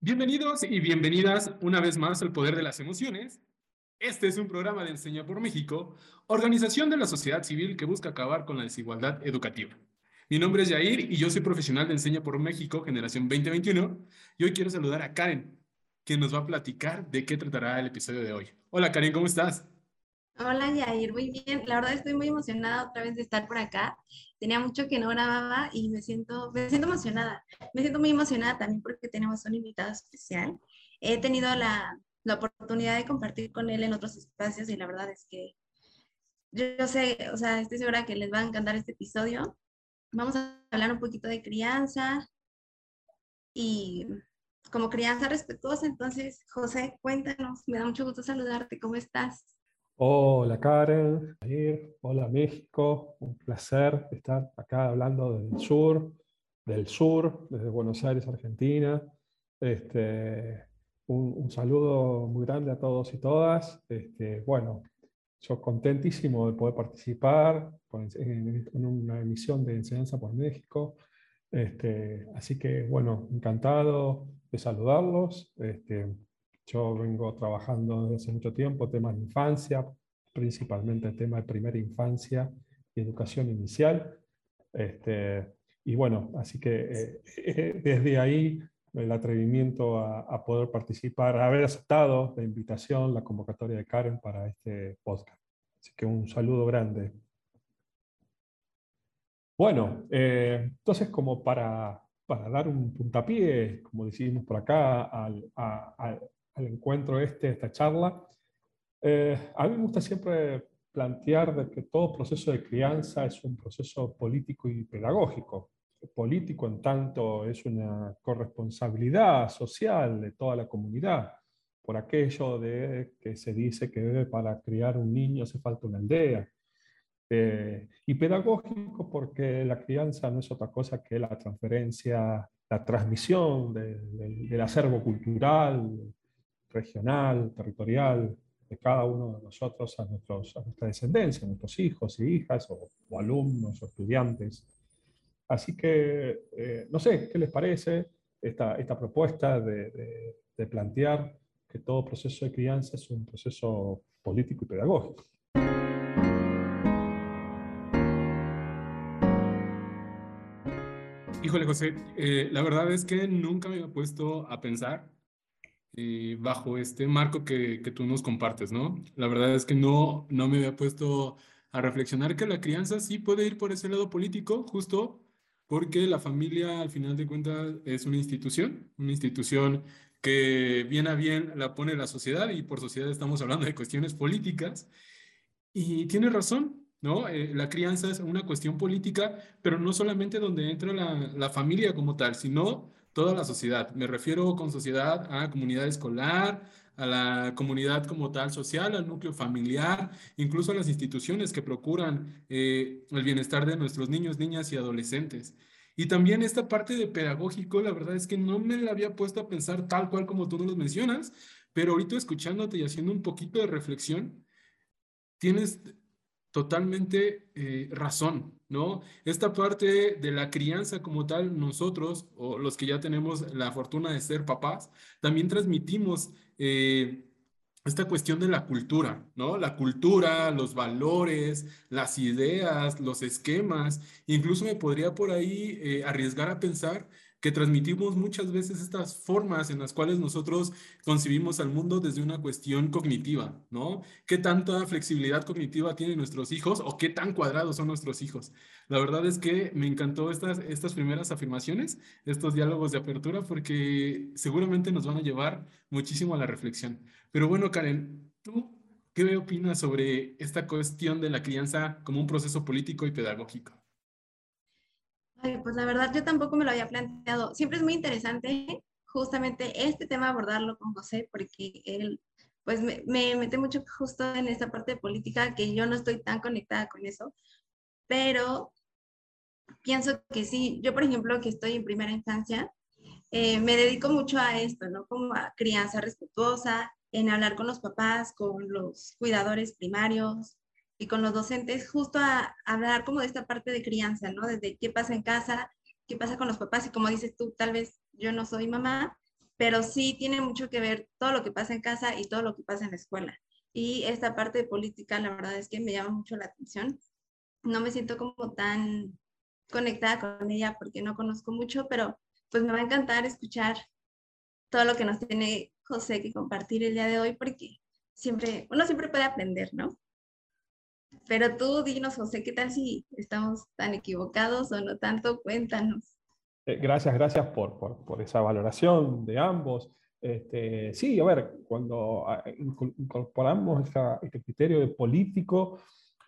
Bienvenidos y bienvenidas una vez más al Poder de las Emociones. Este es un programa de Enseña por México, organización de la sociedad civil que busca acabar con la desigualdad educativa. Mi nombre es Jair y yo soy profesional de Enseña por México, generación 2021, y hoy quiero saludar a Karen, que nos va a platicar de qué tratará el episodio de hoy. Hola Karen, ¿cómo estás? Hola Yair, muy bien. La verdad estoy muy emocionada otra vez de estar por acá. Tenía mucho que no grababa y me siento, me siento emocionada. Me siento muy emocionada también porque tenemos un invitado especial. He tenido la, la oportunidad de compartir con él en otros espacios y la verdad es que yo, sé, o sea, estoy segura que les va a encantar este episodio. Vamos a hablar un poquito de crianza y como crianza respetuosa. Entonces, José, cuéntanos, me da mucho gusto saludarte. ¿Cómo estás? Hola Karen, hola México, un placer estar acá hablando del sur, del sur, desde Buenos Aires, Argentina. Este, un, saludo muy grande a todos y todas. Este, bueno, yo contentísimo de poder participar en, una emisión de Enseñanza por México. Este, así que, bueno, encantado de saludarlos. Este, yo vengo trabajando desde hace mucho tiempo temas de infancia, principalmente el tema de primera infancia y educación inicial. Este, y bueno, así que eh, desde ahí el atrevimiento a, poder participar, haber aceptado la invitación, la convocatoria de Karen para este podcast. Así que un saludo grande. Bueno, eh, entonces como para, para, dar un puntapié, como decimos por acá, al, al encuentro este, esta charla. Eh, a mí me gusta siempre plantear de que todo proceso de crianza es un proceso político y pedagógico. Político en tanto es una corresponsabilidad social de toda la comunidad, por aquello de que se dice que para criar un niño hace falta una aldea. Eh, y pedagógico porque la crianza no es otra cosa que la transferencia, la transmisión del acervo cultural, regional, territorial, de cada uno de nosotros a, nuestros, a nuestra descendencia, a nuestros hijos y hijas, o, alumnos o estudiantes. Así que, eh, no sé, ¿qué les parece esta, esta propuesta de, plantear que todo proceso de crianza es un proceso político y pedagógico? Híjole, José, eh, la verdad es que nunca me había puesto a pensar eh, bajo este marco que, que, tú nos compartes, ¿no? La verdad es que no, no me había puesto a reflexionar que la crianza sí puede ir por ese lado político, justo porque la familia al final de cuentas es una institución, una institución que bien a bien la pone la sociedad y por sociedad estamos hablando de cuestiones políticas. Y tiene razón, ¿no? Eh, la crianza es una cuestión política, pero no solamente donde entra la, la familia como tal, sino toda la sociedad. Me refiero con sociedad a comunidad escolar, a la comunidad como tal social, al núcleo familiar, incluso a las instituciones que procuran eh, el bienestar de nuestros niños, niñas y adolescentes. Y también esta parte de pedagógico, la verdad es que no me la había puesto a pensar tal cual como tú nos mencionas, pero ahorita escuchándote y haciendo un poquito de reflexión, tienes totalmente eh, razón, ¿no? Esta parte de la crianza como tal, nosotros, o los que ya tenemos la fortuna de ser papás, también transmitimos eh, esta cuestión de la cultura, ¿no? La cultura, los valores, las ideas, los esquemas, incluso me podría por ahí eh, arriesgar a pensar que transmitimos muchas veces estas formas en las cuales nosotros concibimos al mundo desde una cuestión cognitiva, ¿no? ¿Qué tanta flexibilidad cognitiva tienen nuestros hijos o qué tan cuadrados son nuestros hijos? La verdad es que me encantó estas, estas primeras afirmaciones, estos diálogos de apertura, porque seguramente nos van a llevar muchísimo a la reflexión. Pero bueno, Karen, ¿tú qué opinas sobre esta cuestión de la crianza como un proceso político y pedagógico? Pues la verdad yo tampoco me lo había planteado. Siempre es muy interesante justamente este tema abordarlo con José porque él pues me, me, mete mucho justo en esta parte de política que yo no estoy tan conectada con eso, pero pienso que sí, yo por ejemplo que estoy en primera infancia, eh, me dedico mucho a esto, ¿no? Como a crianza respetuosa, en hablar con los papás, con los cuidadores primarios, y con los docentes justo a, hablar como de esta parte de crianza, ¿no? Desde qué pasa en casa, qué pasa con los papás y como dices tú, tal vez yo no soy mamá, pero sí tiene mucho que ver todo lo que pasa en casa y todo lo que pasa en la escuela. Y esta parte de política, la verdad es que me llama mucho la atención. No me siento como tan conectada con ella porque no conozco mucho, pero pues me va a encantar escuchar todo lo que nos tiene José que compartir el día de hoy porque siempre, uno siempre puede aprender, ¿no? Pero tú dinos, José, ¿qué tal si estamos tan equivocados o no tanto? Cuéntanos. Eh, gracias, gracias por, por, por, esa valoración de ambos. Este, sí, a ver, cuando ah, incorporamos este criterio de político,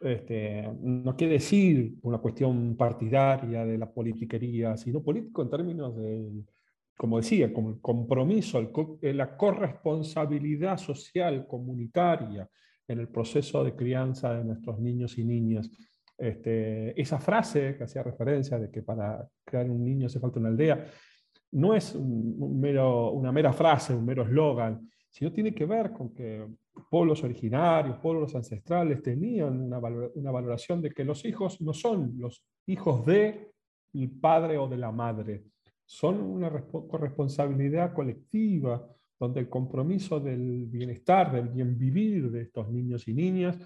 este, no quiere decir una cuestión partidaria de la politiquería, sino político en términos de, como decía, como el compromiso, el, la corresponsabilidad social, comunitaria en el proceso de crianza de nuestros niños y niñas. Este, esa frase que hacía referencia de que para crear un niño hace falta una aldea, no es un mero, una mera frase, un mero eslogan, sino tiene que ver con que pueblos originarios, pueblos ancestrales tenían una, valoración de que los hijos no son los hijos de el padre o de la madre, son una corresponsabilidad colectiva donde el compromiso del bienestar, del bien vivir de estos niños y niñas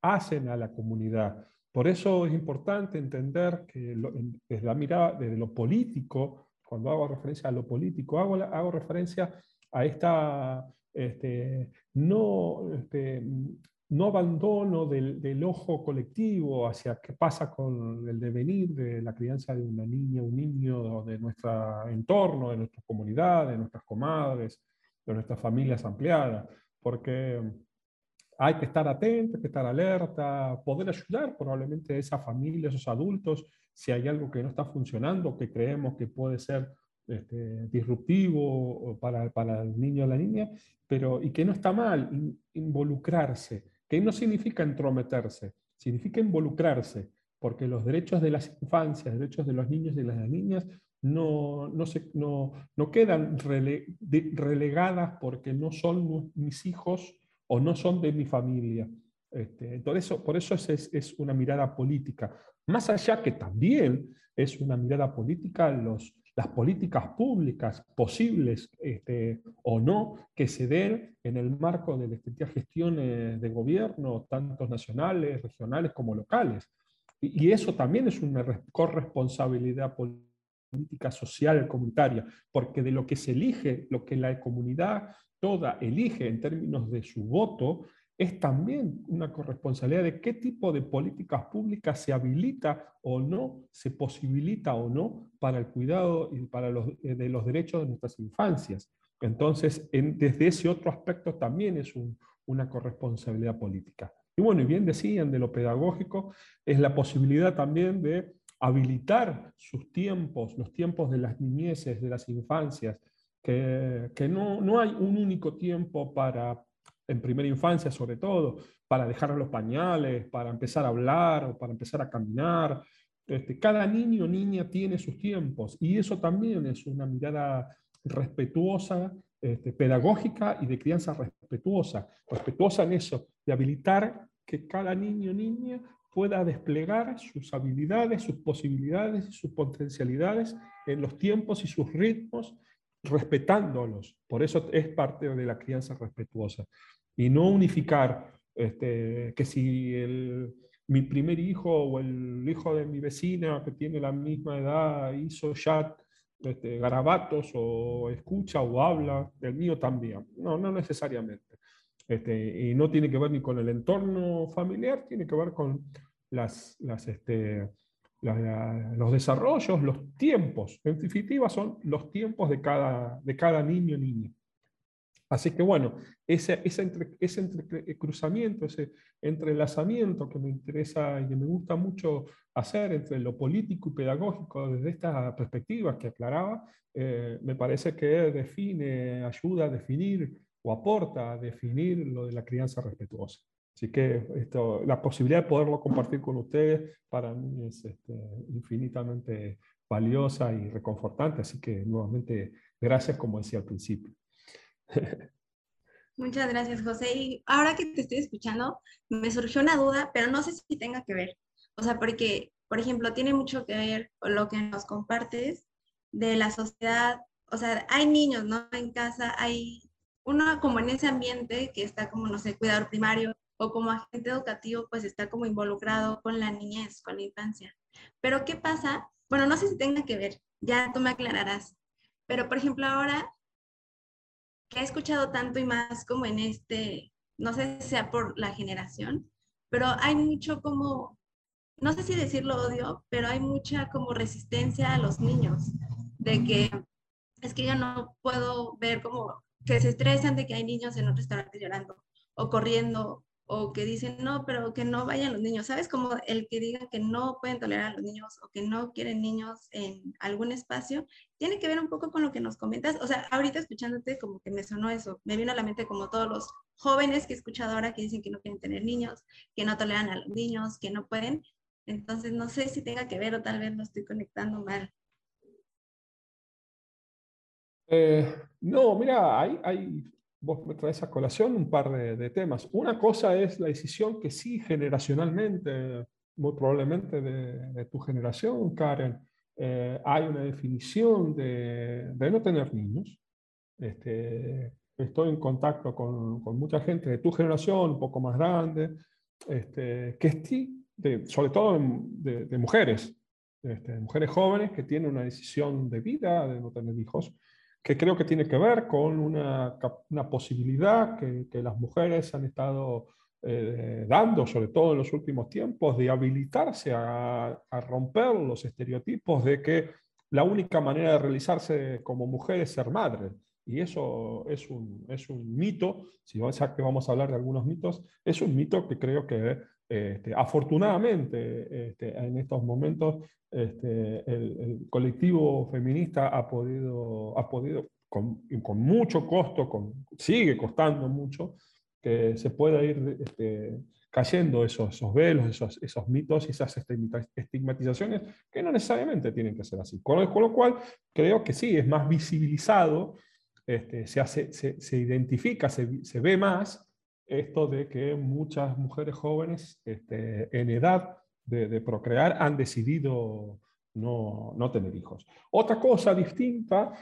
hacen a la comunidad. Por eso es importante entender que desde la mirada, desde lo político, cuando hago referencia a lo político, hago, hago referencia a esta este, no, este, no abandono del, ojo colectivo hacia qué pasa con el devenir de la crianza de una niña, un niño de nuestro entorno, de nuestra comunidad, de nuestras comadres, de nuestras familias ampliadas, porque hay que estar atento, hay que estar alerta, poder ayudar probablemente a esa familia, a esos adultos, si hay algo que no está funcionando, que creemos que puede ser este, disruptivo para, el niño o la niña, pero y que no está mal involucrarse, que no significa entrometerse, significa involucrarse, porque los derechos de las infancias, derechos de los niños y las niñas no, no, se, no, no quedan relegadas porque no son mis hijos o no son de mi familia. Este, por eso, por eso es, es, una mirada política. Más allá que también es una mirada política los, las políticas públicas posibles este, o no que se den en el marco de las gestiones de gobierno, tanto nacionales, regionales como locales. Y, y eso también es una corresponsabilidad política social comunitaria, porque de lo que se elige, lo que la comunidad toda elige en términos de su voto, es también una corresponsabilidad de qué tipo de políticas públicas se habilita o no, se posibilita o no para el cuidado y para los, eh, de los derechos de nuestras infancias. Entonces, desde ese otro aspecto también es una corresponsabilidad política. Y bueno, y bien decían de lo pedagógico, es la posibilidad también de habilitar sus tiempos, los tiempos de las niñeces, de las infancias, que, que no, no hay un único tiempo para en primera infancia sobre todo, para dejar los pañales, para empezar a hablar o para empezar a caminar. Este, cada niño o niña tiene sus tiempos y eso también es una mirada respetuosa, este, pedagógica y de crianza respetuosa. Respetuosa en eso, de habilitar que cada niño o niña pueda desplegar sus habilidades, sus posibilidades y sus potencialidades en los tiempos y sus ritmos, respetándolos. Por eso es parte de la crianza respetuosa y no unificar este, que si mi primer hijo o el hijo de mi vecina que tiene la misma edad hizo ya este, garabatos o escucha o habla, el mío también. No, no necesariamente. Este, y no tiene que ver ni con el entorno familiar, tiene que ver con las, las, este, los desarrollos, los tiempos. En definitiva, son los tiempos de cada, de cada niño o niña. Así que bueno, ese, ese, entre, ese cruzamiento, ese entrelazamiento que me interesa y que me gusta mucho hacer entre lo político y pedagógico desde estas perspectivas que aclaraba, eh, me parece que define, ayuda a definir o aporta a definir lo de la crianza respetuosa. Así que esto, la posibilidad de poderlo compartir con ustedes para mí es este, infinitamente valiosa y reconfortante. Así que nuevamente, gracias como decía al principio. Muchas gracias, José. Y ahora que te estoy escuchando, me surgió una duda, pero no sé si tenga que ver. O sea, porque, por ejemplo, tiene mucho que ver con lo que nos compartes de la sociedad o sea, hay niños, ¿no? En casa hay uno como en ese ambiente que está como, no sé, cuidador primario o como agente educativo, pues está como involucrado con la niñez, con la infancia. Pero ¿qué pasa? Bueno, no sé si tenga que ver, ya tú me aclararás. Pero, por ejemplo, ahora que he escuchado tanto y más como en este, no sé si sea por la generación, pero hay mucho como, no sé si decirlo odio, pero hay mucha como resistencia a los niños, de que es que yo no puedo ver como que se estresan de que hay niños en un restaurante llorando o corriendo o que dicen no, pero que no vayan los niños, ¿sabes? Como el que diga que no pueden tolerar a los niños o que no quieren niños en algún espacio, tiene que ver un poco con lo que nos comentas. O sea, ahorita escuchándote como que me sonó eso, me vino a la mente como todos los jóvenes que he escuchado ahora que dicen que no quieren tener niños, que no toleran a los niños, que no pueden. Entonces, no sé si tenga que ver o tal vez lo estoy conectando mal. Eh, no, mira, hay, vos me traes a colación un par de, temas. Una cosa es la decisión que sí generacionalmente, muy probablemente de, tu generación, Karen, eh, hay una definición de, no tener niños. Este, estoy en contacto con, mucha gente de tu generación, un poco más grande, este, que de, sobre todo de, mujeres, este, mujeres jóvenes que tienen una decisión de vida de no tener hijos que creo que tiene que ver con una, una posibilidad que, que, las mujeres han estado eh, dando, sobre todo en los últimos tiempos, de habilitarse a, a, romper los estereotipos de que la única manera de realizarse como mujer es ser madre. Y eso es un, es un mito, si ya que vamos a hablar de algunos mitos, es un mito que creo que este, afortunadamente este, en estos momentos este, el, colectivo feminista ha podido, ha podido con, con mucho costo, con, sigue costando mucho, que se pueda ir este, cayendo esos, esos velos, esos, esos, mitos y esas estigmatizaciones que no necesariamente tienen que ser así. Con, con lo cual, creo que sí, es más visibilizado, este, se, hace, se, se, identifica, se, se, ve más esto de que muchas mujeres jóvenes este, en edad de, procrear han decidido no, no, tener hijos. Otra cosa distinta,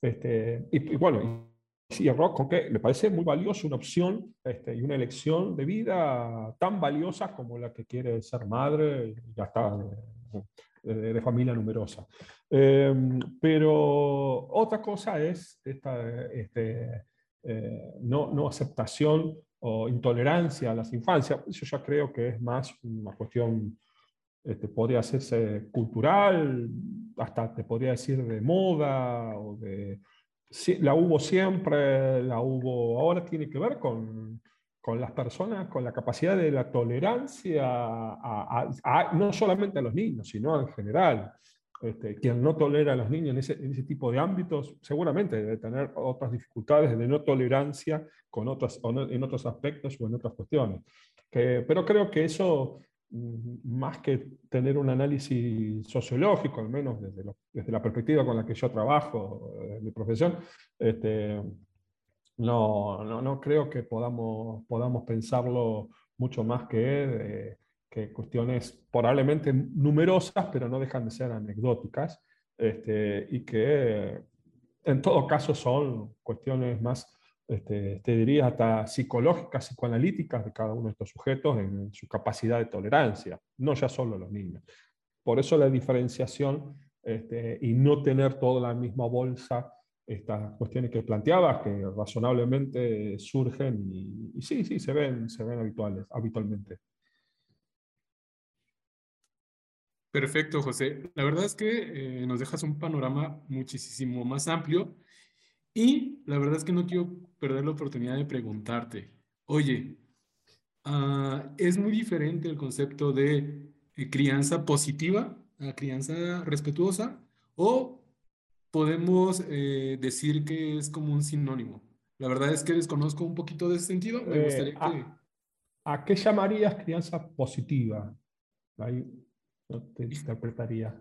este, y, bueno, sí, Rock, con que le parece muy valioso una opción este, y una elección de vida tan valiosa como la que quiere ser madre y ya está de, familia numerosa. Em, pero otra cosa es esta este, eh, no, no aceptación o intolerancia a las infancias. Eso ya creo que es más una cuestión este, podría hacerse cultural, hasta te podría decir de moda, o de, la hubo siempre, la hubo, ahora tiene que ver con, con las personas, con la capacidad de la tolerancia, a, no solamente a los niños, sino en general. Este, quien no tolera a los niños en ese, en ese, tipo de ámbitos, seguramente debe tener otras dificultades de no tolerancia con otras, en otros aspectos o en otras cuestiones. Que, pero creo que eso más que tener un análisis sociológico, al menos desde, desde la perspectiva con la que yo trabajo, en mi profesión, este, no, no, no, creo que podamos, podamos pensarlo mucho más que, que cuestiones probablemente numerosas, pero no dejan de ser anecdóticas, este, y que en todo caso son cuestiones más este, te diría hasta psicológicas, psicoanalíticas de cada uno de estos sujetos en su capacidad de tolerancia, no ya solo los niños. Por eso la diferenciación este, y no tener toda la misma bolsa, estas cuestiones que planteabas, que razonablemente surgen y, sí, sí, se ven, se ven habituales, habitualmente. Perfecto, José. La verdad es que eh, nos dejas un panorama muchísimo más amplio y la verdad es que no quiero perder la oportunidad de preguntarte, oye, ah, es muy diferente el concepto de eh, crianza positiva a crianza respetuosa o podemos eh, decir que es como un sinónimo. La verdad es que desconozco un poquito de ese sentido. Me gustaría que... ¿A, qué llamarías crianza positiva? Te interpretaría.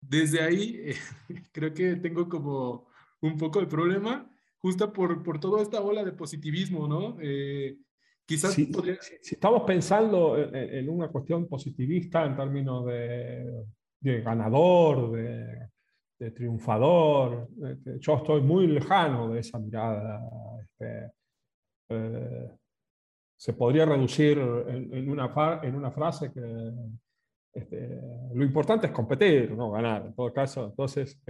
Desde ahí creo que tengo como un poco el problema, justo por, por toda esta ola de positivismo, ¿no? Eh, quizás si, estamos pensando en, una cuestión positivista en términos de, ganador, de, triunfador. Este, yo estoy muy lejano de esa mirada. Este, eh, se podría reducir en, una, en una frase que lo importante es competir, no ganar. En todo caso, entonces,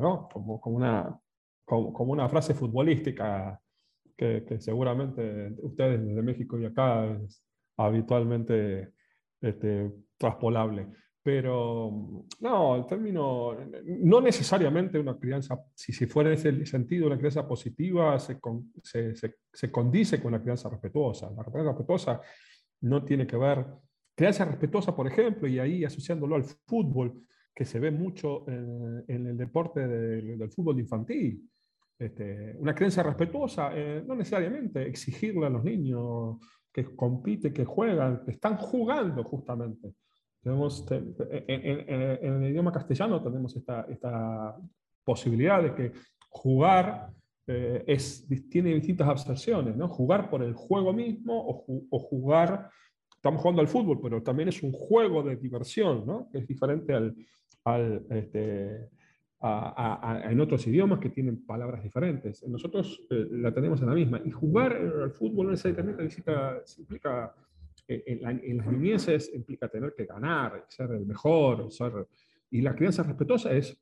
¿no? como, una, como, una frase futbolística que, seguramente ustedes desde México y acá es habitualmente este, traspolable. Pero no, el término, no necesariamente una crianza, si, si fuera en ese sentido, una crianza positiva se, se, se, condice con la crianza respetuosa. La crianza respetuosa no tiene que ver, crianza respetuosa, por ejemplo, y ahí asociándolo al fútbol, que se ve mucho en, el deporte del, fútbol infantil. Este, una creencia respetuosa, eh, no necesariamente exigirle a los niños que compiten, que juegan, que están jugando justamente. Tenemos, en, el idioma castellano tenemos esta, posibilidad de que jugar eh, es, tiene distintas abstracciones, ¿no? Jugar por el juego mismo o, jugar, estamos jugando al fútbol, pero también es un juego de diversión, ¿no? Que es diferente al, al este, en otros idiomas que tienen palabras diferentes. Nosotros eh, la tenemos en la misma. Y jugar al fútbol no necesariamente implica, eh, en, las niñeces, implica tener que ganar, ser el mejor. Ser, y la crianza respetuosa es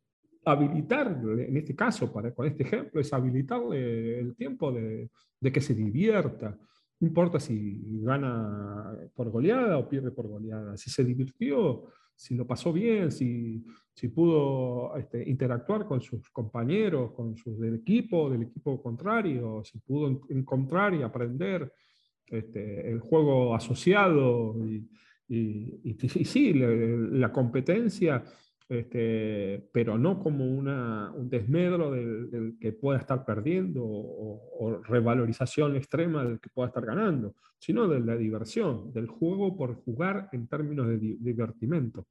habilitar, en este caso, para, con este ejemplo, es habilitarle el tiempo de, de que se divierta. No importa si gana por goleada o pierde por goleada. Si se divirtió, si lo pasó bien, si, pudo este, interactuar con sus compañeros, con sus del equipo, del equipo contrario, si pudo encontrar y aprender este, el juego asociado y, y, sí, la, competencia, este, pero no como una, un desmedro del, que pueda estar perdiendo o, revalorización extrema del que pueda estar ganando, sino de la diversión, del juego por jugar en términos de divertimento.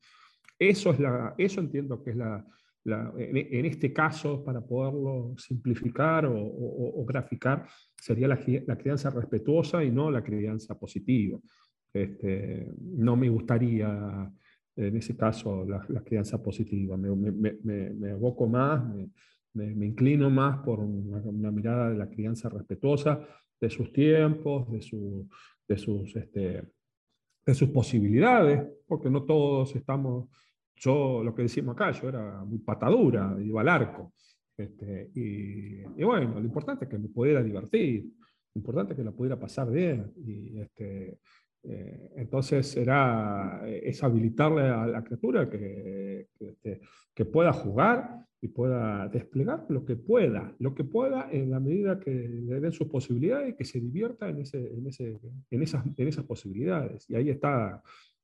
Eso, es la, eso entiendo que es la, en, este caso, para poderlo simplificar o, graficar, sería la, la, crianza respetuosa y no la crianza positiva. Este, no me gustaría, en ese caso, la, crianza positiva. Me, me, me, me evoco más, me, inclino más por una, mirada de la crianza respetuosa de sus tiempos, de, su, de, sus, este, de sus posibilidades, porque no todos estamos yo, lo que decimos acá, yo era muy patadura, iba al arco. Este, y, bueno, lo importante es que me pudiera divertir, lo importante es que la pudiera pasar bien. Y, este, eh, entonces era, es habilitarle a la criatura que, que, este, que, pueda jugar y pueda desplegar lo que pueda, lo que pueda en la medida que le den sus posibilidades y que se divierta en, ese, en, ese, en, esas, en esas posibilidades. Y ahí está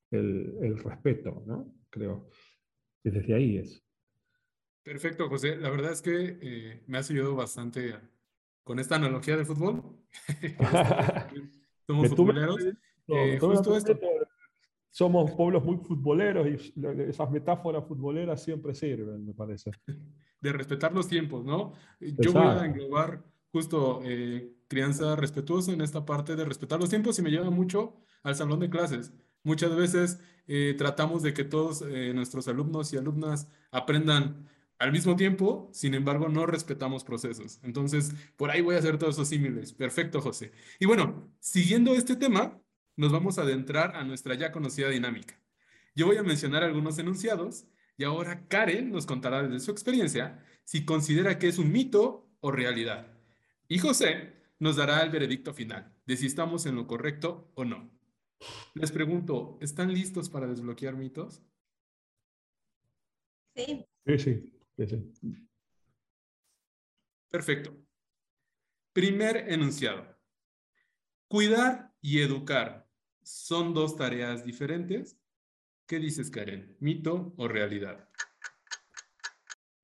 el, el respeto, ¿no? creo desde ahí es. Perfecto, José. La verdad es que eh, me has ayudado bastante con esta analogía del fútbol. Somos futboleros. Eh, justo esto. Somos pueblos muy futboleros y esas metáforas futboleras siempre sirven, me parece. De respetar los tiempos, ¿no? Yo voy a englobar justo eh, crianza respetuosa en esta parte de respetar los tiempos y me lleva mucho al salón de clases. Muchas veces eh, tratamos de que todos eh, nuestros alumnos y alumnas aprendan al mismo tiempo, sin embargo, no respetamos procesos. Entonces, por ahí voy a hacer todos esos símiles. Perfecto, José. Y bueno, siguiendo este tema, nos vamos a adentrar a nuestra ya conocida dinámica. Yo voy a mencionar algunos enunciados y ahora Karen nos contará desde su experiencia si considera que es un mito o realidad. Y José nos dará el veredicto final de si estamos en lo correcto o no. Les pregunto, ¿están listos para desbloquear mitos? Sí. Sí, sí. Perfecto. Primer enunciado. Cuidar y educar son dos tareas diferentes. ¿Qué dices, Karen? ¿Mito o realidad?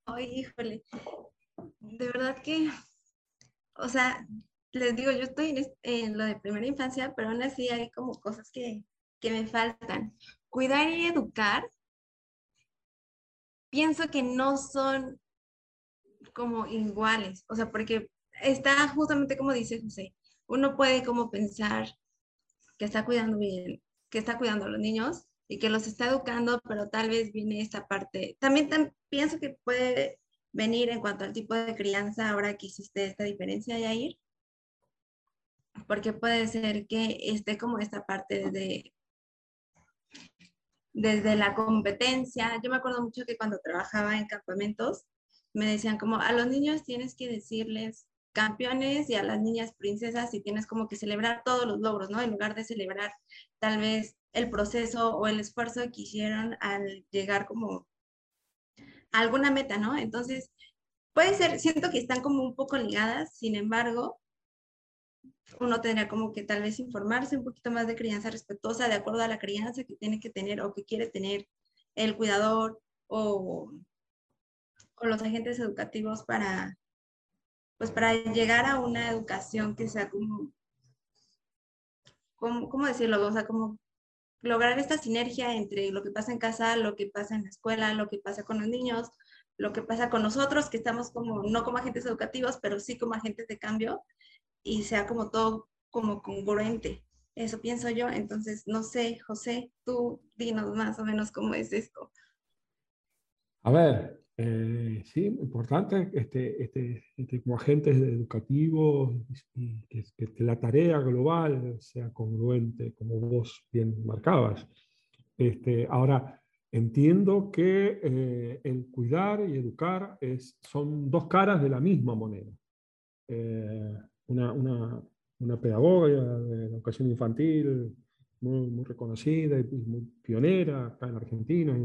Ay, híjole. De verdad que, o sea, les digo, yo estoy en, lo de primera infancia, pero aún así hay como cosas que, que me faltan. Cuidar y educar, pienso que no son como iguales, o sea, porque está justamente como dice José, uno puede como pensar que está cuidando bien, que está cuidando a los niños y que los está educando, pero tal vez viene esta parte. También pienso que puede venir en cuanto al tipo de crianza ahora que hiciste esta diferencia, Yair? Porque puede ser que esté como esta parte de desde la competencia. Yo me acuerdo mucho que cuando trabajaba en campamentos, me decían como a los niños tienes que decirles campeones y a las niñas princesas y tienes como que celebrar todos los logros, ¿no? En lugar de celebrar tal vez el proceso o el esfuerzo que hicieron al llegar como a alguna meta, ¿no? Entonces, puede ser, siento que están como un poco ligadas, sin embargo, uno tendría como que tal vez informarse un poquito más de crianza respetuosa de acuerdo a la crianza que tiene que tener o que quiere tener el cuidador o, o los agentes educativos para, pues para llegar a una educación que sea como, ¿cómo decirlo? O sea, como lograr esta sinergia entre lo que pasa en casa, lo que pasa en la escuela, lo que pasa con los niños, lo que pasa con nosotros, que estamos como, no como agentes educativos, pero sí como agentes de cambio, y sea como todo como congruente. Eso pienso yo. Entonces, no sé, José, tú dinos más o menos cómo es esto. A ver, eh, sí, importante este, este, este, como agentes educativos y que, que, la tarea global sea congruente, como vos bien marcabas. Este, ahora, entiendo que eh, el cuidar y educar es, son dos caras de la misma moneda. Eh, una, una, una, pedagoga de educación infantil muy, muy reconocida y muy pionera acá en Argentina,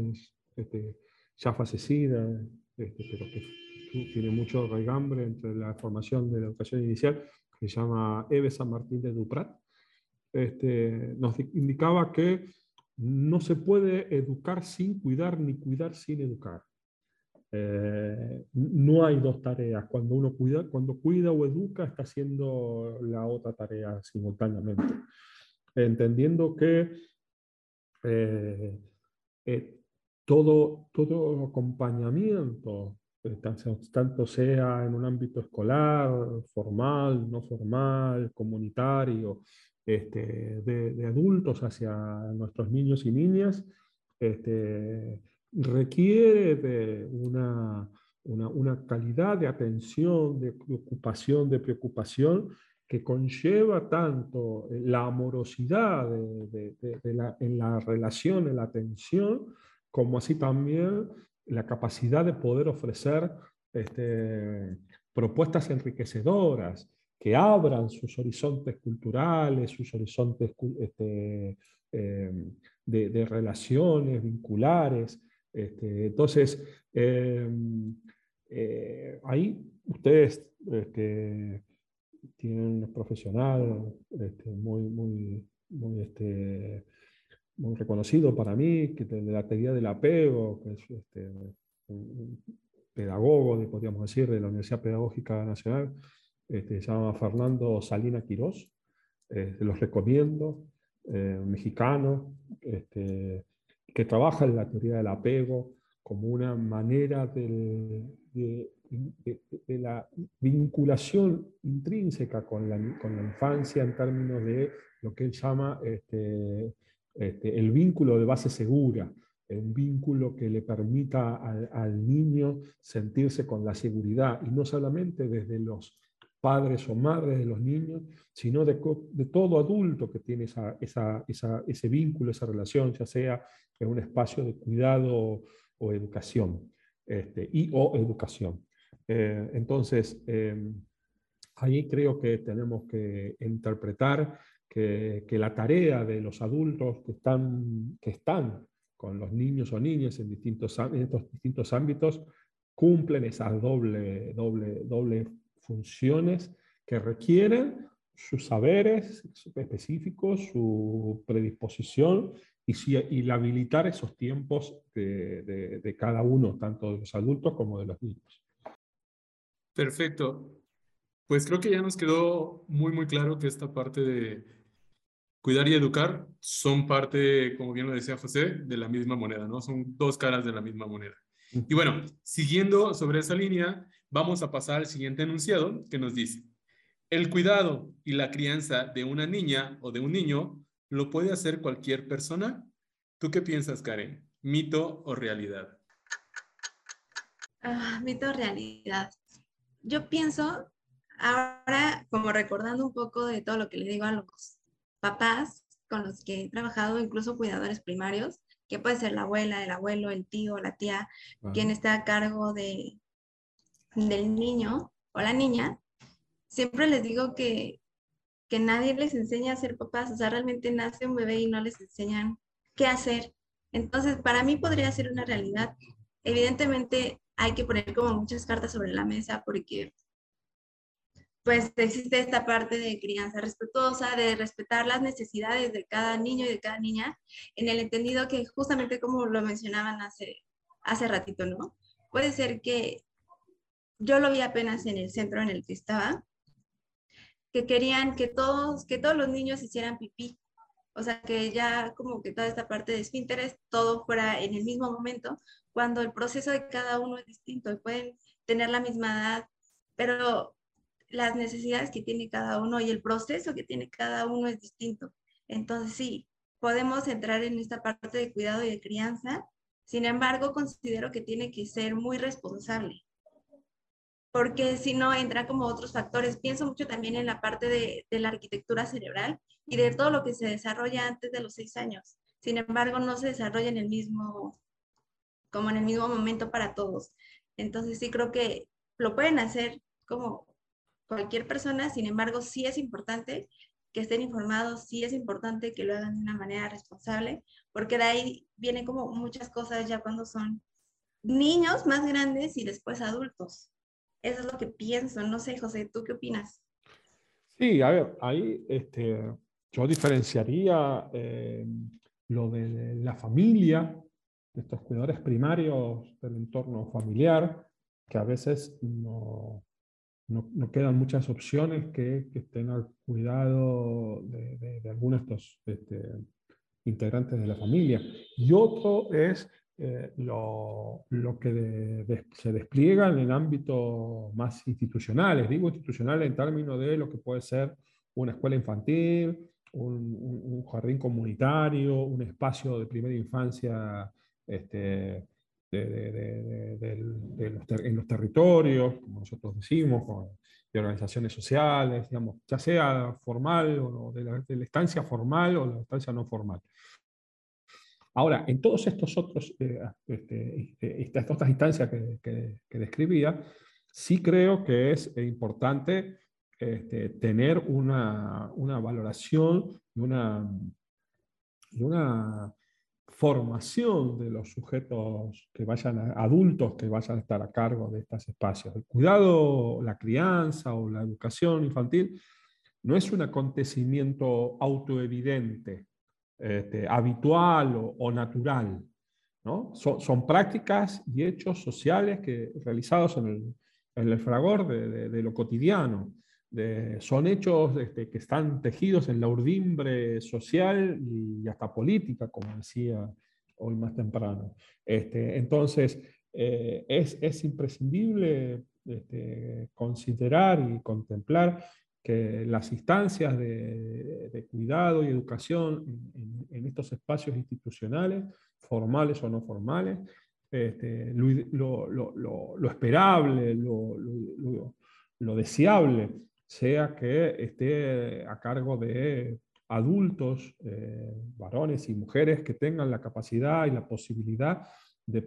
este, ya fallecida, este, pero que tiene mucho regambre entre la formación de la educación inicial, que se llama Eve San Martín de Duprat, este, nos indicaba que no se puede educar sin cuidar ni cuidar sin educar. Eh, no hay dos tareas. Cuando uno cuida, cuando cuida o educa, está haciendo la otra tarea simultáneamente. Entendiendo que eh, eh, todo, todo acompañamiento, tanto sea en un ámbito escolar, formal, no formal, comunitario, este, de, adultos hacia nuestros niños y niñas, este, requiere de una, una, calidad de atención, de ocupación, de preocupación, que conlleva tanto la amorosidad de, la, en la relación, en la atención, como así también la capacidad de poder ofrecer este, propuestas enriquecedoras que abran sus horizontes culturales, sus horizontes este, eh, de, relaciones vinculares, este, entonces, em, eh, ahí ustedes tienen un profesional muy, muy, muy reconocido para mí, que de la teoría del apego, que es este, pedagogo, podríamos decir, de la Universidad Pedagógica Nacional, este, se llama Fernando Salina Quirós, eh, los recomiendo, eh, mexicano, este, que trabaja en la teoría del apego como una manera de, la vinculación intrínseca con la, con la, infancia en términos de lo que él llama este, este, el vínculo de base segura, un vínculo que le permita al, niño sentirse con la seguridad, y no solamente desde los padres o madres de los niños, sino de, todo adulto que tiene esa, ese vínculo, esa relación, ya sea en un espacio de cuidado o educación, este, y o educación. Eh, entonces, em, ahí creo que tenemos que interpretar que, que, la tarea de los adultos que están, que están con los niños o niñas en, distintos, en estos distintos ámbitos cumplen esa doble, doble, doble funciones que requieren sus saberes específicos, su predisposición y, y habilitar esos tiempos de, de, cada uno, tanto de los adultos como de los niños. Perfecto. Pues creo que ya nos quedó muy, muy claro que esta parte de cuidar y educar son parte, como bien lo decía José, de la misma moneda, ¿no? Son dos caras de la misma moneda. Y bueno, siguiendo sobre esa línea, vamos a pasar al siguiente enunciado que nos dice, el cuidado y la crianza de una niña o de un niño lo puede hacer cualquier persona. ¿Tú qué piensas, Karen? ¿Mito o realidad? Ah, mito realidad. Yo pienso, ahora como recordando un poco de todo lo que le digo a los papás con los que he trabajado, incluso cuidadores primarios, que puede ser la abuela, el abuelo, el tío, la tía, quien está a cargo de, del niño o la niña, siempre les digo que, que nadie les enseña a ser papás, o sea, realmente nace un bebé y no les enseñan qué hacer. Entonces, para mí podría ser una realidad. Evidentemente, hay que poner como muchas cartas sobre la mesa porque pues existe esta parte de crianza respetuosa, de respetar las necesidades de cada niño y de cada niña, en el entendido que justamente como lo mencionaban hace, hace ratito, ¿no? Puede ser que yo lo vi apenas en el centro en el que estaba, que querían que todos, que todos los niños hicieran pipí. O sea, que ya como que toda esta parte de esfínteres, todo fuera en el mismo momento, cuando el proceso de cada uno es distinto y pueden tener la misma edad, pero las necesidades que tiene cada uno y el proceso que tiene cada uno es distinto. Entonces, sí, podemos entrar en esta parte de cuidado y de crianza. Sin embargo, considero que tiene que ser muy responsable porque si no entra como otros factores. Pienso mucho también en la parte de, la arquitectura cerebral y de todo lo que se desarrolla antes de los seis años. Sin embargo, no se desarrolla en el mismo, como en el mismo momento para todos. Entonces sí creo que lo pueden hacer como cualquier persona, sin embargo, sí es importante que estén informados, sí es importante que lo hagan de una manera responsable, porque de ahí vienen como muchas cosas ya cuando son niños más grandes y después adultos. Eso es lo que pienso. No sé, José, ¿tú qué opinas? Sí, a ver, ahí este, yo diferenciaría eh, lo de la familia, de estos cuidadores primarios del entorno familiar, que a veces no, no, quedan muchas opciones que, estén al cuidado de, algunos de estos este, integrantes de la familia. Y otro es eh, lo, que se despliega en el ámbito más institucional. Digo institucional en términos de lo que puede ser una escuela infantil, un, jardín comunitario, un espacio de primera infancia este, en los territorios, como nosotros decimos, de organizaciones sociales, digamos, ya sea formal o de la, de estancia formal o la estancia no formal. Ahora, en todos estos otros, eh, este, este, estas instancias que, describía, sí creo que es importante este, tener una, valoración y una, una formación de los sujetos que vayan, a, adultos que vayan a estar a cargo de estos espacios. El cuidado, la crianza o la educación infantil no es un acontecimiento autoevidente este, habitual o, natural. ¿no? Son, prácticas y hechos sociales que, realizados en el, en el fragor de, lo cotidiano. Son hechos este, que están tejidos en la urdimbre social y hasta política, como decía hoy más temprano. Este, entonces, eh, es, es, imprescindible este, considerar y contemplar que las instancias de, cuidado y educación en, estos espacios institucionales, formales o no formales, lo, esperable, lo, deseable, sea que esté a cargo de adultos, eh, varones y mujeres que tengan la capacidad y la posibilidad de,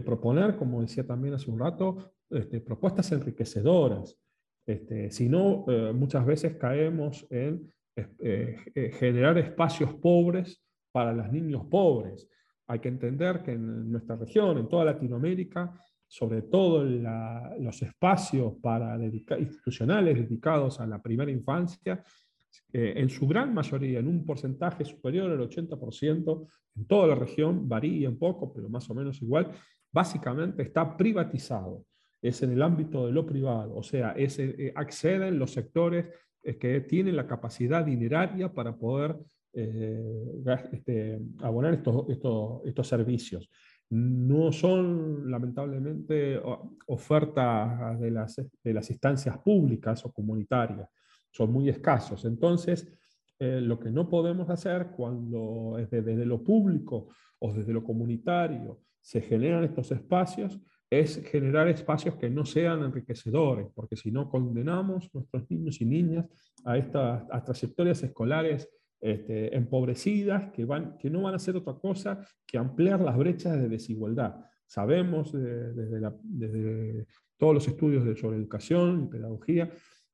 proponer, como decía también hace un rato, este, propuestas enriquecedoras, este, si no, eh, muchas veces caemos en eh, eh, generar espacios pobres para los niños pobres. Hay que entender que en nuestra región, en toda Latinoamérica, sobre todo los espacios para institucionales dedicados a la primera infancia, en su gran mayoría, en un porcentaje superior al 80%, en toda la región, varía un poco, pero más o menos igual, básicamente está privatizado es en el ámbito de lo privado, o sea, es, eh, acceden los sectores eh, que tienen la capacidad dineraria para poder eh, este, abonar estos, estos, estos, servicios. No son, lamentablemente, ofertas de las, de las instancias públicas o comunitarias, son muy escasos. Entonces, lo que no podemos hacer cuando desde, desde lo público o desde lo comunitario se generan estos espacios es generar espacios que no sean enriquecedores, porque si no condenamos a nuestros niños y niñas a estas a trayectorias escolares este, empobrecidas que, van, que no van a hacer otra cosa que ampliar las brechas de desigualdad. Sabemos desde, todos los estudios sobre educación y pedagogía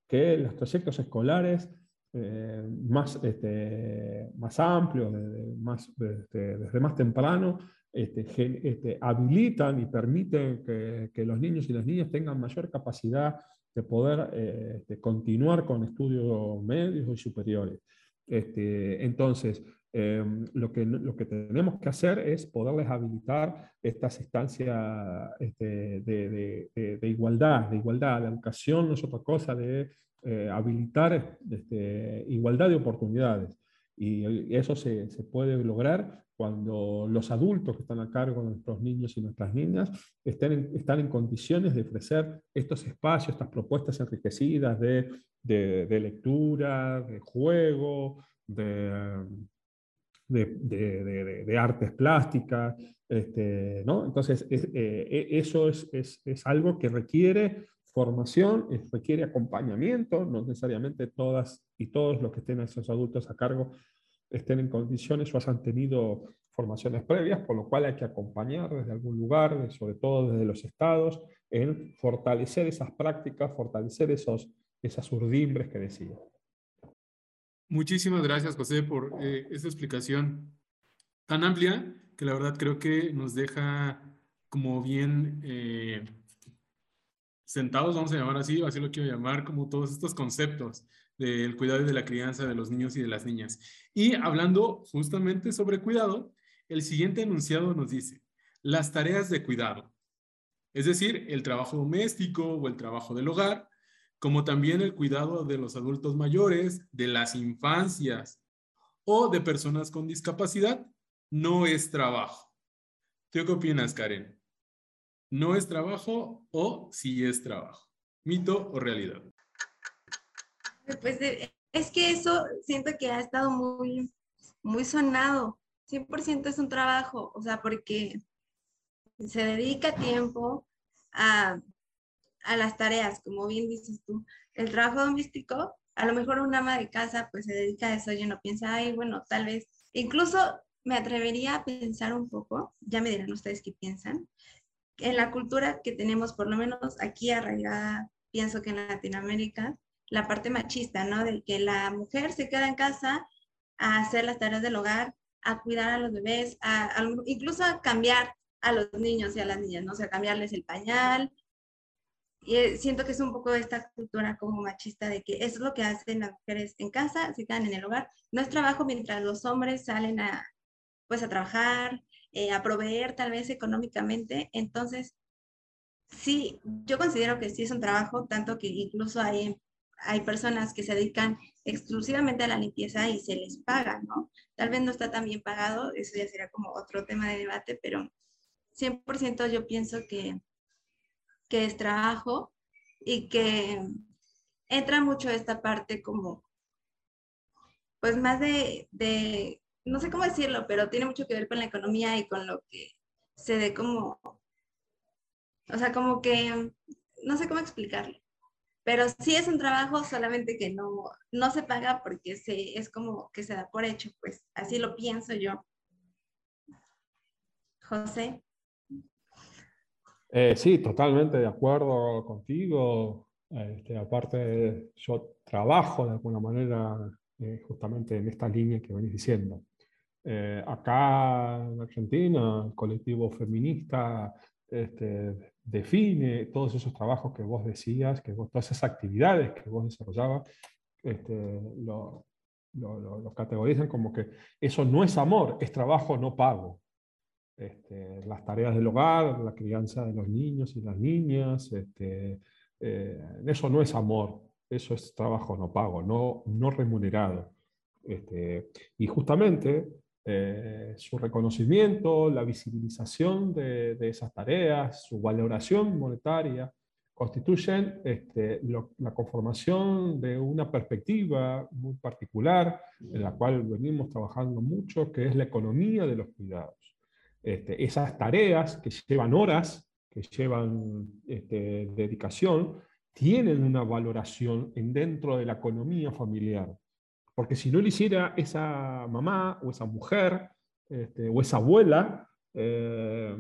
que los trayectos escolares eh, más, este, más amplios, más, desde más temprano, este, este, habilitan y permiten que, los niños y las niñas tengan mayor capacidad de poder eh, este, continuar con estudios medios y superiores. Este, entonces, em, lo, que, lo que tenemos que hacer es poderles habilitar estas instancias este, de, de, igualdad, de igualdad. La educación no es otra cosa de eh, habilitar este, igualdad de oportunidades. Y eso se, se, puede lograr cuando los adultos que están a cargo de nuestros niños y nuestras niñas estén en, están en condiciones de ofrecer estos espacios, estas propuestas enriquecidas de, de, lectura, de juego, de, de, artes plásticas. Este, ¿no? Entonces, eh, e, eso es, es, es, algo que requiere formación, requiere acompañamiento, no necesariamente todas y todos los que estén esos adultos a cargo estén en condiciones o hayan tenido formaciones previas, por lo cual hay que acompañar desde algún lugar, sobre todo desde los estados, en fortalecer esas prácticas, fortalecer esos, esas urdimbres que decía. Muchísimas gracias, José, por eh, esta explicación tan amplia que la verdad creo que nos deja como bien eh, sentados, vamos a llamar así, así lo quiero llamar, como todos estos conceptos del cuidado y de la crianza de los niños y de las niñas. Y hablando justamente sobre cuidado, el siguiente enunciado nos dice, las tareas de cuidado, es decir, el trabajo doméstico o el trabajo del hogar, como también el cuidado de los adultos mayores, de las infancias o de personas con discapacidad, no es trabajo. ¿Tú qué opinas, Karen? ¿No es trabajo o sí es trabajo? ¿Mito o realidad? Pues es que eso siento que ha estado muy, muy sonado. 100% es un trabajo, o sea, porque se dedica tiempo a, a, las tareas, como bien dices tú. El trabajo doméstico, a lo mejor una ama de casa pues se dedica a eso y uno piensa, ay, bueno, tal vez, incluso me atrevería a pensar un poco, ya me dirán ustedes qué piensan, en la cultura que tenemos, por lo menos aquí arraigada, pienso que en Latinoamérica, la parte machista, ¿no? De que la mujer se queda en casa a hacer las tareas del hogar, a cuidar a los bebés, a, incluso a cambiar a los niños y a las niñas, ¿no? O sea, cambiarles el pañal. Y eh, siento que es un poco esta cultura como machista de que eso es lo que hacen las mujeres en casa, se quedan en el hogar. No es trabajo mientras los hombres salen a, pues, a trabajar, eh, a proveer tal vez económicamente. Entonces, sí, yo considero que sí es un trabajo, tanto que incluso hay hay personas que se dedican exclusivamente a la limpieza y se les paga, ¿no? Tal vez no está tan bien pagado, eso ya será como otro tema de debate, pero 100% yo pienso que, que es trabajo y que entra mucho esta parte como, pues más de, de, no sé cómo decirlo, pero tiene mucho que ver con la economía y con lo que se ve como, o sea, como que, no sé cómo explicarlo pero sí es un trabajo, solamente que no, no se paga porque se, es como que se da por hecho, pues así lo pienso yo. José. Eh, sí, totalmente de acuerdo contigo. Este, aparte, yo trabajo de alguna manera eh, justamente en esta línea que venís diciendo. Eh, acá en Argentina, el colectivo feminista este, define todos esos trabajos que vos decías, que vos, todas esas actividades que vos desarrollabas, este, lo, lo, categorizan como que eso no es amor, es trabajo no pago. Este, las tareas del hogar, la crianza de los niños y las niñas, este, eh, eso no es amor, eso es trabajo no pago, no, no remunerado. Este, y justamente eh, su reconocimiento, la visibilización de, esas tareas, su valoración monetaria, constituyen este, la conformación de una perspectiva muy particular en la cual venimos trabajando mucho, que es la economía de los cuidados. Este, esas tareas que llevan horas, que llevan este, dedicación, tienen una valoración en dentro de la economía familiar. Porque si no lo hiciera esa mamá o esa mujer este, o esa abuela, eh,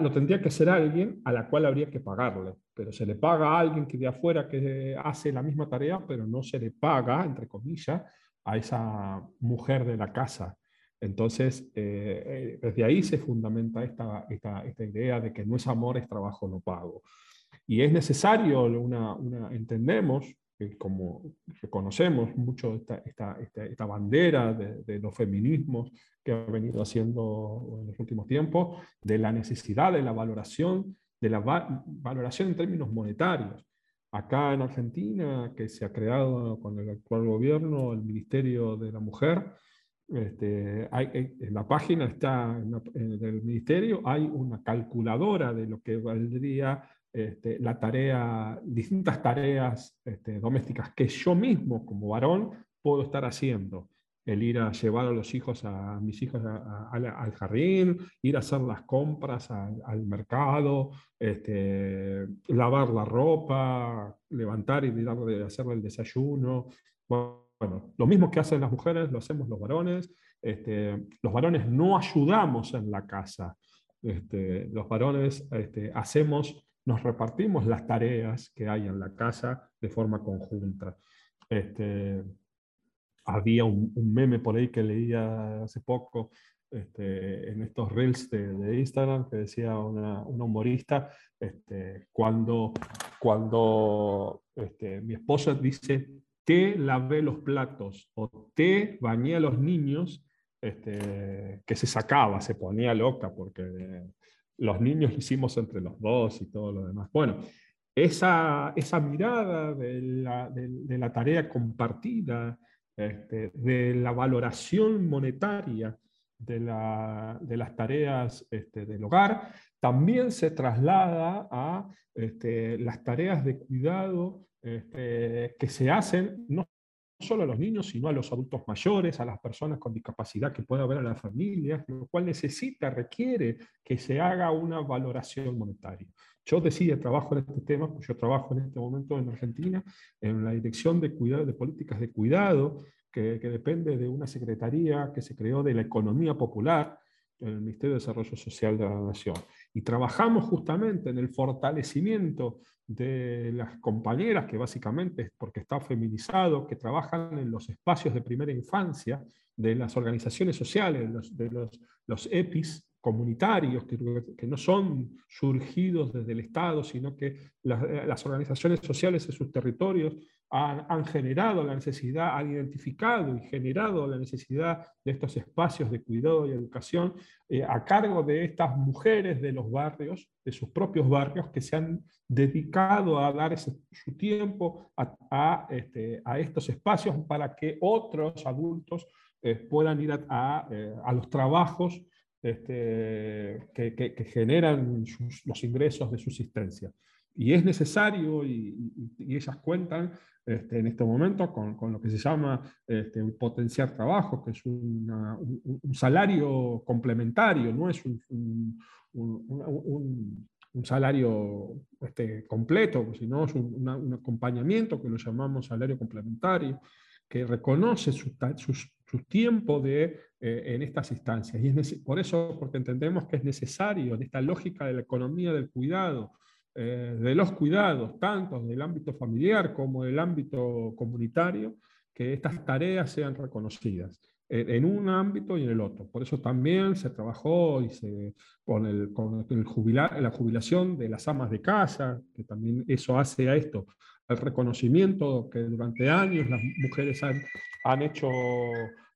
lo tendría que hacer alguien a la cual habría que pagarle. Pero se le paga a alguien que de afuera que hace la misma tarea, pero no se le paga, entre comillas, a esa mujer de la casa. Entonces, eh, eh, desde ahí se fundamenta esta, idea de que no es amor, es trabajo no pago. Y es necesario, una entendemos, que como reconocemos mucho esta, esta, esta bandera de, de, los feminismos que ha venido haciendo en los últimos tiempos, de la necesidad de la valoración, de la valoración en términos monetarios. Acá en Argentina, que se ha creado con el actual gobierno, el Ministerio de la Mujer, este, hay, en la página está en del ministerio hay una calculadora de lo que valdría este, la tarea, distintas tareas este, domésticas que yo mismo como varón puedo estar haciendo. El ir a llevar a los hijos, a, mis hijos al jardín, ir a hacer las compras al, mercado, este, lavar la ropa, levantar y de hacerle el desayuno. Bueno, lo mismo que hacen las mujeres, lo hacemos los varones. Este, los varones no ayudamos en la casa. Los varones hacemos nos repartimos las tareas que hay en la casa de forma conjunta. Este, había un, meme por ahí que leía hace poco este, en estos reels de, Instagram que decía una, humorista, este, cuando, cuando este, mi esposa dice, te lavé los platos o te bañé a los niños, que se sacaba, se ponía loca porque los niños hicimos entre los dos y todo lo demás. Bueno, esa, esa mirada de la, de, la, tarea compartida, este, de la valoración monetaria de, la, de las tareas este, del hogar, también se traslada a este, las tareas de cuidado que se hacen no solo a los niños, sino a los adultos mayores, a las personas con discapacidad que pueda haber en las familias, lo cual necesita, requiere que se haga una valoración monetaria. Yo decía, trabajo en este tema, pues yo trabajo en este momento en Argentina en la dirección de, cuidado, de políticas de cuidado, que, que depende de una secretaría que se creó de la economía popular, en el Ministerio de Desarrollo Social de la Nación. Y trabajamos justamente en el fortalecimiento de las compañeras, que básicamente es porque está feminizado, que trabajan en los espacios de primera infancia, de las organizaciones sociales, de los, los, EPIs comunitarios, que, no son surgidos desde el Estado, sino que las, las organizaciones sociales en sus territorios han, generado la necesidad, han identificado y generado la necesidad de estos espacios de cuidado y educación eh, a cargo de estas mujeres de los barrios, de sus propios barrios, que se han dedicado a dar su tiempo a, este, a, estos espacios para que otros adultos eh, puedan ir a, eh, los trabajos este, que, generan los ingresos de subsistencia. Y es necesario, y, ellas cuentan este, en este momento con, con, lo que se llama este, potenciar trabajo, que es un, salario complementario, no es un, un, salario este, completo, sino es un, acompañamiento que lo llamamos salario complementario, que reconoce su, su, tiempo de, eh, en estas instancias. Y es por eso, porque entendemos que es necesario, en esta lógica de la economía del cuidado, eh, de los cuidados, tanto del ámbito familiar como del ámbito comunitario, que estas tareas sean reconocidas en un ámbito y en el otro. Por eso también se trabajó y se, con, el, con el jubilar, la jubilación de las amas de casa, que también eso hace a esto, el reconocimiento que durante años las mujeres han, han hecho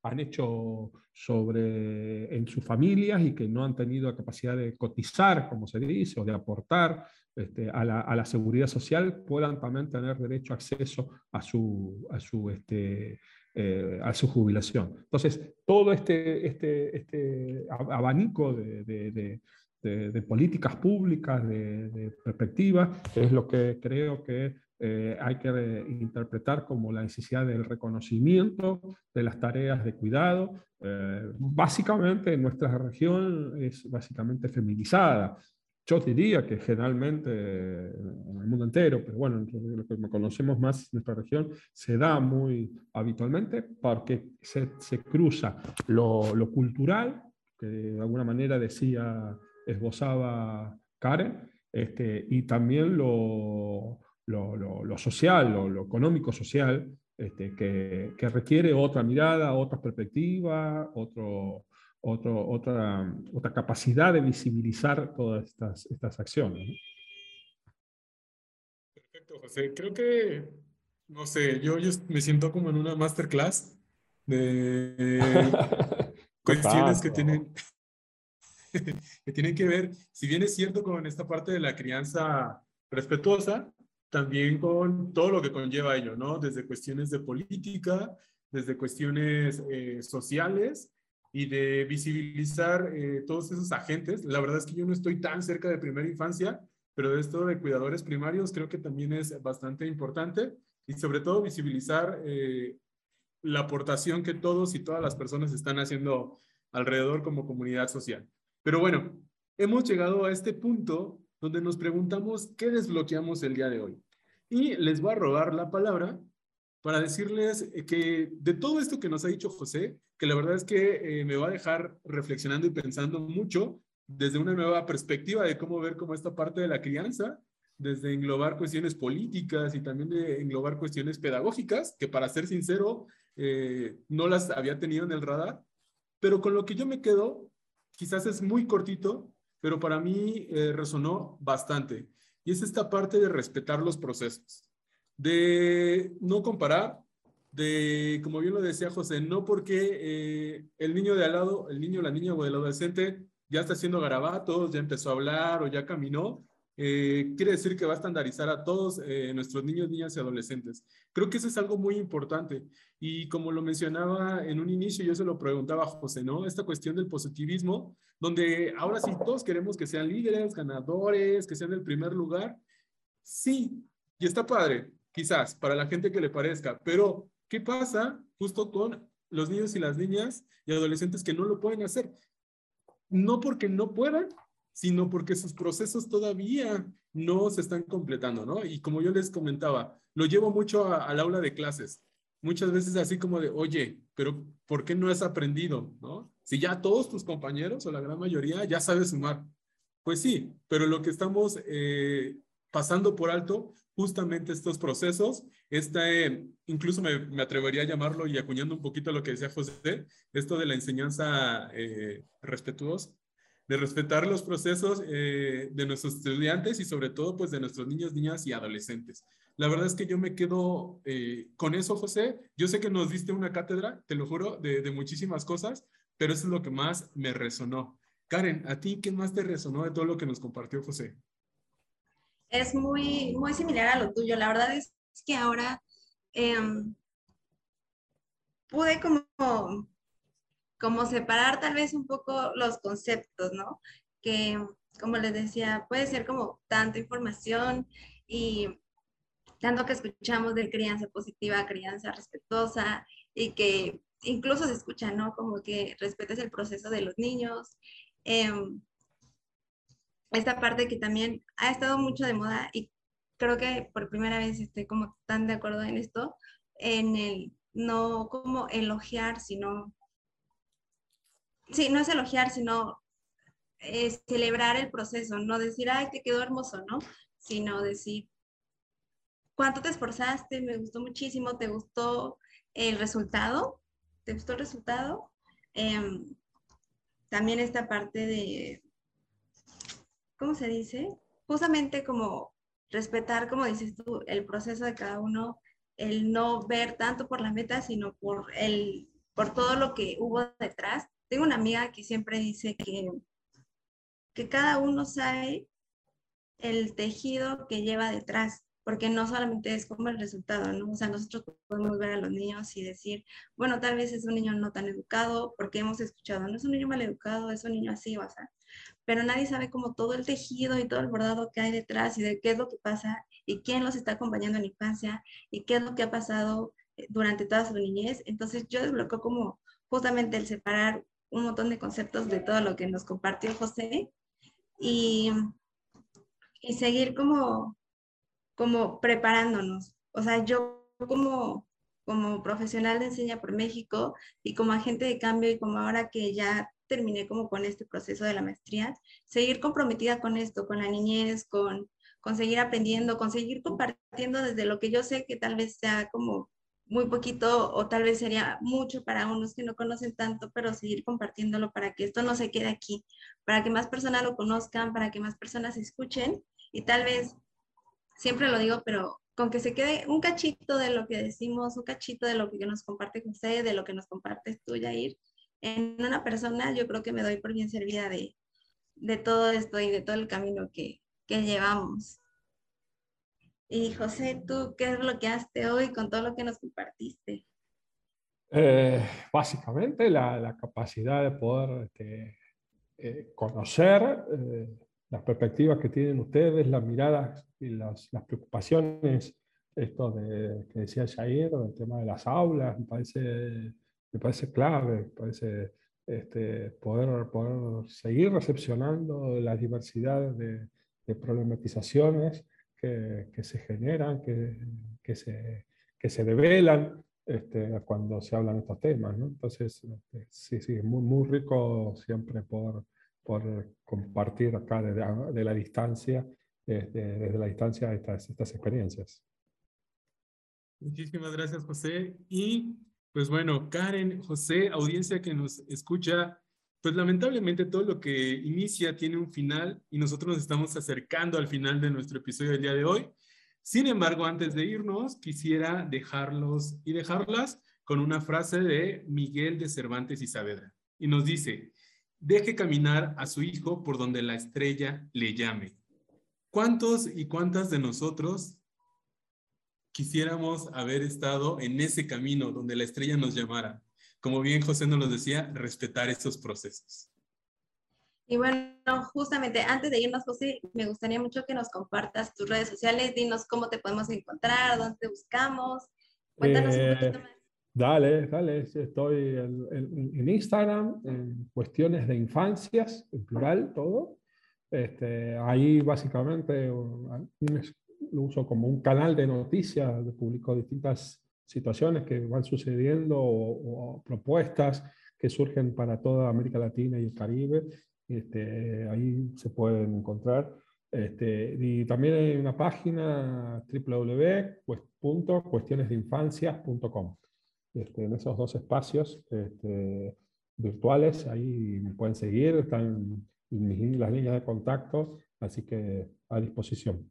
han hecho sobre, en sus familias y que no han tenido la capacidad de cotizar, como se dice, o de aportar este, a, la, a, la, seguridad social, puedan también tener derecho a acceso a su, a su, este, eh, a su jubilación. Entonces, todo este, este, este abanico de, de, de, políticas públicas, de, perspectiva, es lo que creo que eh, hay que interpretar como la necesidad del reconocimiento de las tareas de cuidado. Eh, básicamente nuestra región es básicamente feminizada. Yo diría que generalmente en el mundo entero, pero bueno, lo que conocemos más en nuestra región, se da muy habitualmente porque se, se cruza lo, lo, cultural, que de alguna manera decía, esbozaba Karen, este, y también lo, lo, lo social, lo, económico-social, este, que, que, requiere otra mirada, otra perspectiva, otro, otro, otra, otra capacidad de visibilizar todas estas, estas acciones. Perfecto, José. Creo que, no sé, yo, yo me siento como en una masterclass de cuestiones que tienen, que tienen que ver, si bien es cierto con esta parte de la crianza respetuosa, también con todo lo que conlleva ello, ¿no? Desde cuestiones de política, desde cuestiones eh, sociales y de visibilizar eh, todos esos agentes. La verdad es que yo no estoy tan cerca de primera infancia, pero esto de cuidadores primarios creo que también es bastante importante y sobre todo visibilizar eh, la aportación que todos y todas las personas están haciendo alrededor como comunidad social. Pero bueno, hemos llegado a este punto donde nos preguntamos qué desbloqueamos el día de hoy. Y les voy a robar la palabra para decirles que de todo esto que nos ha dicho José, que la verdad es que eh, me va a dejar reflexionando y pensando mucho desde una nueva perspectiva de cómo ver como esta parte de la crianza, desde englobar cuestiones políticas y también de englobar cuestiones pedagógicas, que para ser sincero, eh, no las había tenido en el radar, pero con lo que yo me quedo, quizás es muy cortito, pero para mí eh, resonó bastante, y es esta parte de respetar los procesos de no comparar, de, como bien lo decía José, no porque eh, el niño de al lado, el niño, la niña o el adolescente ya está haciendo garabatos, ya empezó a hablar o ya caminó, eh, quiere decir que va a estandarizar a todos eh, nuestros niños, niñas y adolescentes. Creo que eso es algo muy importante. Y como lo mencionaba en un inicio, yo se lo preguntaba a José, ¿no? Esta cuestión del positivismo, donde ahora sí todos queremos que sean líderes, ganadores, que sean el primer lugar. Sí, y está padre, quizás para la gente que le parezca, pero ¿qué pasa justo con los niños y las niñas y adolescentes que no lo pueden hacer? No porque no puedan, sino porque sus procesos todavía no se están completando, ¿no? Y como yo les comentaba, lo llevo mucho al aula de clases. Muchas veces así como de, oye, pero ¿por qué no has aprendido, no? Si ya todos tus compañeros o la gran mayoría ya sabes sumar. Pues sí, pero lo que estamos eh, pasando por alto justamente estos procesos, este, incluso me, atrevería a llamarlo y acuñando un poquito lo que decía José, esto de la enseñanza eh, respetuosa, de respetar los procesos eh, de nuestros estudiantes y sobre todo pues de nuestros niños, niñas y adolescentes. La verdad es que yo me quedo eh, con eso, José. Yo sé que nos diste una cátedra, te lo juro, de, de muchísimas cosas, pero eso es lo que más me resonó. Karen, ¿a ti qué más te resonó de todo lo que nos compartió José? Es muy, muy similar a lo tuyo. La verdad es que ahora em, pude como, como separar tal vez un poco los conceptos, ¿no? Que, como les decía, puede ser como tanta información y tanto que escuchamos de crianza positiva, crianza respetuosa y que incluso se escucha, ¿no? Como que respetes el proceso de los niños. Em, esta parte que también ha estado mucho de moda y creo que por primera vez estoy como tan de acuerdo en esto, en el no como elogiar, sino, sí, no es elogiar, sino es celebrar el proceso, no decir, ay, te quedó hermoso, ¿no? Sino decir, ¿cuánto te esforzaste? Me gustó muchísimo, ¿te gustó el resultado? ¿Te gustó el resultado? Em, también esta parte de, ¿cómo se dice? Justamente como respetar, como dices tú, el proceso de cada uno, el no ver tanto por la meta, sino por, el, por todo lo que hubo detrás. Tengo una amiga que siempre dice que, que cada uno sabe el tejido que lleva detrás porque no solamente es como el resultado, ¿no? O sea, nosotros podemos ver a los niños y decir, bueno, tal vez es un niño no tan educado, porque hemos escuchado, no es un niño mal educado, es un niño así, o sea, pero nadie sabe como todo el tejido y todo el bordado que hay detrás y de qué es lo que pasa y quién los está acompañando en la infancia y qué es lo que ha pasado eh, durante toda su niñez. Entonces yo desbloqueo como justamente el separar un montón de conceptos de todo lo que nos compartió José y y seguir como, como preparándonos. O sea, yo como, como profesional de Enseña por México y como agente de cambio y como ahora que ya terminé como con este proceso de la maestría, seguir comprometida con esto, con la niñez, con, con seguir aprendiendo, con seguir compartiendo desde lo que yo sé que tal vez sea como muy poquito o tal vez sería mucho para unos que no conocen tanto, pero seguir compartiéndolo para que esto no se quede aquí, para que más personas lo conozcan, para que más personas escuchen y tal vez, siempre lo digo, pero con que se quede un cachito de lo que decimos, un cachito de lo que nos comparte José, de lo que nos compartes tú, Yair, en una persona yo creo que me doy por bien servida de, de todo esto y de todo el camino que, que llevamos. Y José, ¿tú qué es lo que haces hoy con todo lo que nos compartiste? Eh, básicamente la, la, capacidad de poder este, eh, conocer eh, las perspectivas que tienen ustedes, las miradas y las, las preocupaciones, esto de, que decía Jair, el tema de las aulas, me parece, me parece clave, me parece este, poder, poder seguir recepcionando las diversidades de, de problematizaciones que, que se generan, que, que, se, que se develan este, cuando se hablan estos temas. ¿no? Entonces, este, sí, sí, muy, muy rico siempre por, por compartir acá desde, de la distancia, desde, desde la distancia estas, estas experiencias. Muchísimas gracias, José. Y pues bueno, Karen, José, audiencia que nos escucha, pues lamentablemente todo lo que inicia tiene un final y nosotros nos estamos acercando al final de nuestro episodio del día de hoy. Sin embargo, antes de irnos, quisiera dejarlos y dejarlas con una frase de Miguel de Cervantes y Saavedra. Y nos dice, deje caminar a su hijo por donde la estrella le llame. ¿Cuántos y cuántas de nosotros quisiéramos haber estado en ese camino donde la estrella nos llamara? como bien José nos lo decía, respetar estos procesos. Y bueno, justamente antes de irnos, José, me gustaría mucho que nos compartas tus redes sociales, dinos cómo te podemos encontrar, dónde te buscamos. Cuéntanos un poquito eh, más. Dale, dale, estoy en, Instagram, en cuestiones de infancias, en plural, todo. Este, ahí básicamente lo uso como un canal de noticias, publico distintas situaciones que van sucediendo o, propuestas que surgen para toda América Latina y el Caribe. Este, ahí se pueden encontrar. Este, y también hay una página www.cuestionesdeinfancias.com. Este, en esos dos espacios este, virtuales, ahí me pueden seguir, están las líneas de contacto, así que a disposición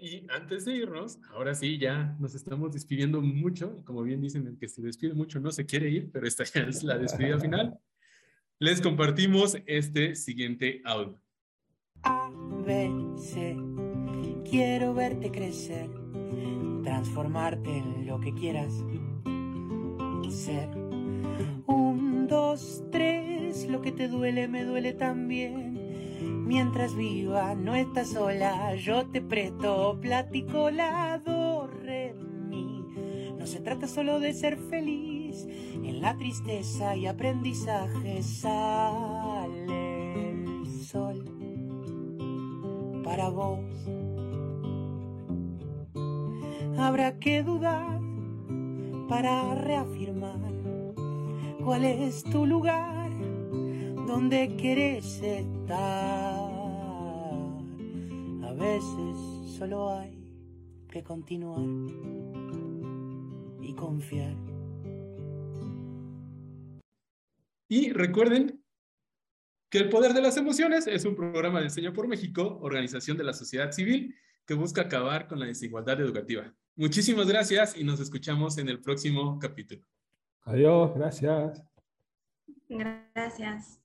y antes de irnos, ahora sí, ya nos estamos despidiendo mucho. Como bien dicen, el que se despide mucho no se quiere ir, pero esta ya es la despedida final. Les compartimos este siguiente audio. A, C. Quiero verte crecer, transformarte en lo que quieras ser. Un, dos, tres. Lo que te duele me duele también Mientras viva, no estás sola, yo te presto, platico la mi. No se trata solo de ser feliz, en la tristeza y aprendizaje sale el sol para vos. Habrá que dudar para reafirmar cuál es tu lugar, donde querés estar veces solo hay que continuar y confiar. Y recuerden que El Poder de las Emociones es un programa de Enseño por México, organización de la sociedad civil que busca acabar con la desigualdad educativa. Muchísimas gracias y nos escuchamos en el próximo capítulo. Adiós, gracias. Gracias.